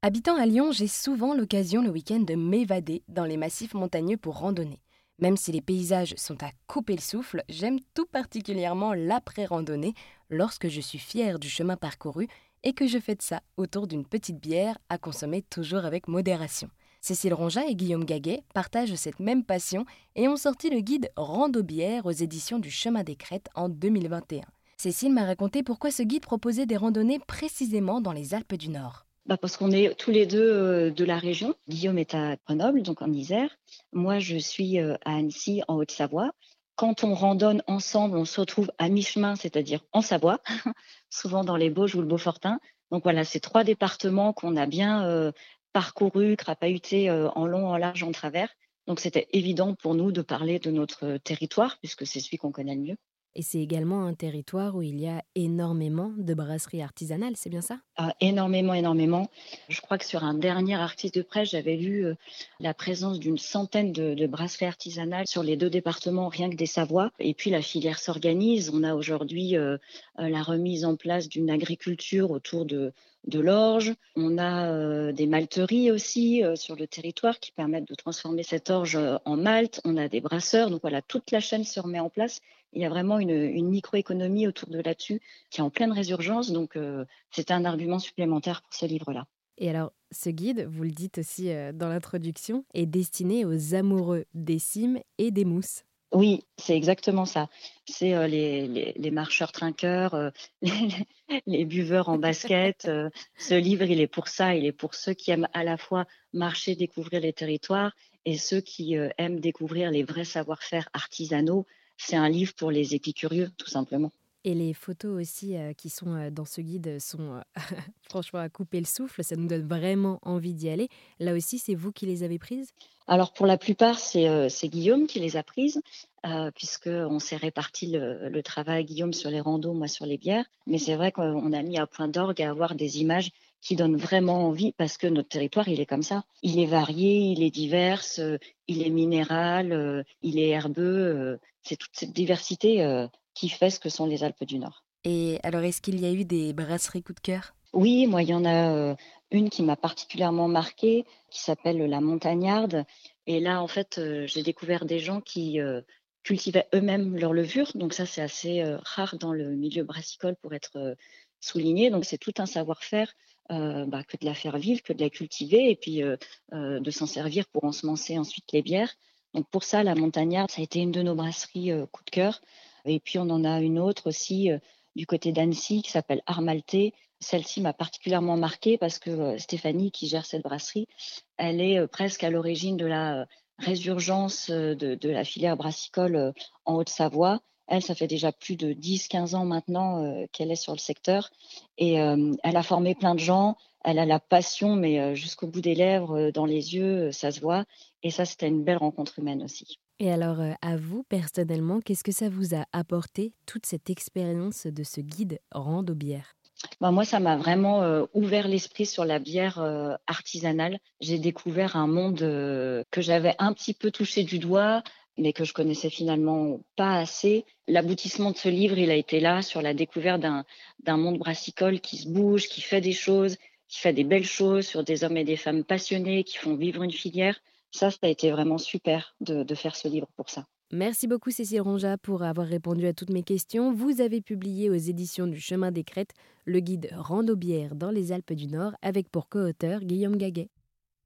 Habitant à Lyon, j'ai souvent l'occasion le week-end de m'évader dans les massifs montagneux pour randonner. Même si les paysages sont à couper le souffle, j'aime tout particulièrement l'après-randonnée lorsque je suis fière du chemin parcouru et que je de ça autour d'une petite bière à consommer toujours avec modération. Cécile Ronja et Guillaume Gaguet partagent cette même passion et ont sorti le guide Rando-bière aux éditions du Chemin des Crêtes en 2021. Cécile m'a raconté pourquoi ce guide proposait des randonnées précisément dans les Alpes du Nord. Bah parce qu'on est tous les deux euh, de la région. Guillaume est à Grenoble, donc en Isère. Moi, je suis euh, à Annecy, en Haute-Savoie. Quand on randonne ensemble, on se retrouve à mi-chemin, c'est-à-dire en Savoie, souvent dans les Bauges ou le Beaufortin. Donc voilà, c'est trois départements qu'on a bien euh, parcourus, crapahutés en long, en large, en travers. Donc c'était évident pour nous de parler de notre territoire, puisque c'est celui qu'on connaît le mieux. Et c'est également un territoire où il y a énormément de brasseries artisanales, c'est bien ça? Ah, Énormément, énormément. Je crois que sur un dernier article de presse, j'avais vu euh, la présence d'une centaine de, brasseries artisanales sur les deux départements, rien que des Savoies. Et puis la filière s'organise. On a aujourd'hui euh, euh, la remise en place d'une agriculture autour de, de l'orge. On a des malteries aussi sur le territoire qui permettent de transformer cette orge en malt. On a des brasseurs. Donc voilà, toute la chaîne se remet en place il y a vraiment une, microéconomie autour de là-dessus qui est en pleine résurgence. Donc, euh, c'est un argument supplémentaire pour ce livre-là. Et alors, ce guide, vous le dites aussi euh, dans l'introduction, est destiné aux amoureux des cimes et des mousses. Oui, c'est exactement ça. C'est euh, les, marcheurs trinqueurs, les, buveurs en basket. ce livre, il est pour ça. Il est pour ceux qui aiment à la fois marcher, découvrir les territoires et ceux qui aiment découvrir les vrais savoir-faire artisanaux c'est un livre pour les épicurieux, tout simplement. Et les photos aussi euh, qui sont euh, dans ce guide sont euh, franchement à couper le souffle, ça nous donne vraiment envie d'y aller. Là aussi, c'est vous qui les avez prises? Alors pour la plupart, c'est Guillaume qui les a prises, puisqu'on s'est réparti le, travail, Guillaume sur les randos, moi sur les bières. Mais c'est vrai qu'on a mis à point d'orgue à avoir des images qui donnent vraiment envie parce que notre territoire, il est comme ça. Il est varié, il est divers, il est minéral, il est herbeux c'est toute cette diversité qui fait ce que sont les Alpes du Nord. Et alors, est-ce qu'il y a eu des brasseries coup de cœur? Oui, moi, il y en a euh, une qui m'a particulièrement marquée, qui s'appelle la Montagnarde. Et là, en fait, euh, j'ai découvert des gens qui cultivaient eux-mêmes leur levure. Donc ça, c'est assez rare dans le milieu brassicole pour être souligné. Donc c'est tout un savoir-faire bah, que de la faire vivre, que de la cultiver et puis de s'en servir pour ensemencer ensuite les bières. Donc pour ça, la Montagnarde, ça a été une de nos brasseries euh, coup de cœur. Et puis on en a une autre aussi euh, du côté d'Annecy qui s'appelle Armalté. Celle-ci m'a particulièrement marquée parce que euh, Stéphanie, qui gère cette brasserie, elle est presque à l'origine de la résurgence de, la filière brassicole en Haute-Savoie. Elle, ça fait déjà plus de 10-15 ans maintenant qu'elle est sur le secteur et elle a formé plein de gens elle a la passion, mais euh, jusqu'au bout des lèvres, euh, dans les yeux, euh, ça se voit. Et ça, c'était une belle rencontre humaine aussi. Et alors, à vous, personnellement, qu'est-ce que ça vous a apporté, toute cette expérience de ce guide rando bière bah, moi, ça m'a vraiment ouvert l'esprit sur la bière artisanale. J'ai découvert un monde que j'avais un petit peu touché du doigt, mais que je connaissais finalement pas assez. L'aboutissement de ce livre, il a été là sur la découverte d'un monde brassicole qui se bouge, qui fait des choses, qui fait des belles choses sur des hommes et des femmes passionnés qui font vivre une filière. Ça, ça a été vraiment super de, faire ce livre pour ça. Merci beaucoup Cécile Ronja pour avoir répondu à toutes mes questions. Vous avez publié aux éditions du Chemin des Crêtes le guide Rando-bière dans les Alpes du Nord avec pour co-auteur Guillaume Gaguet.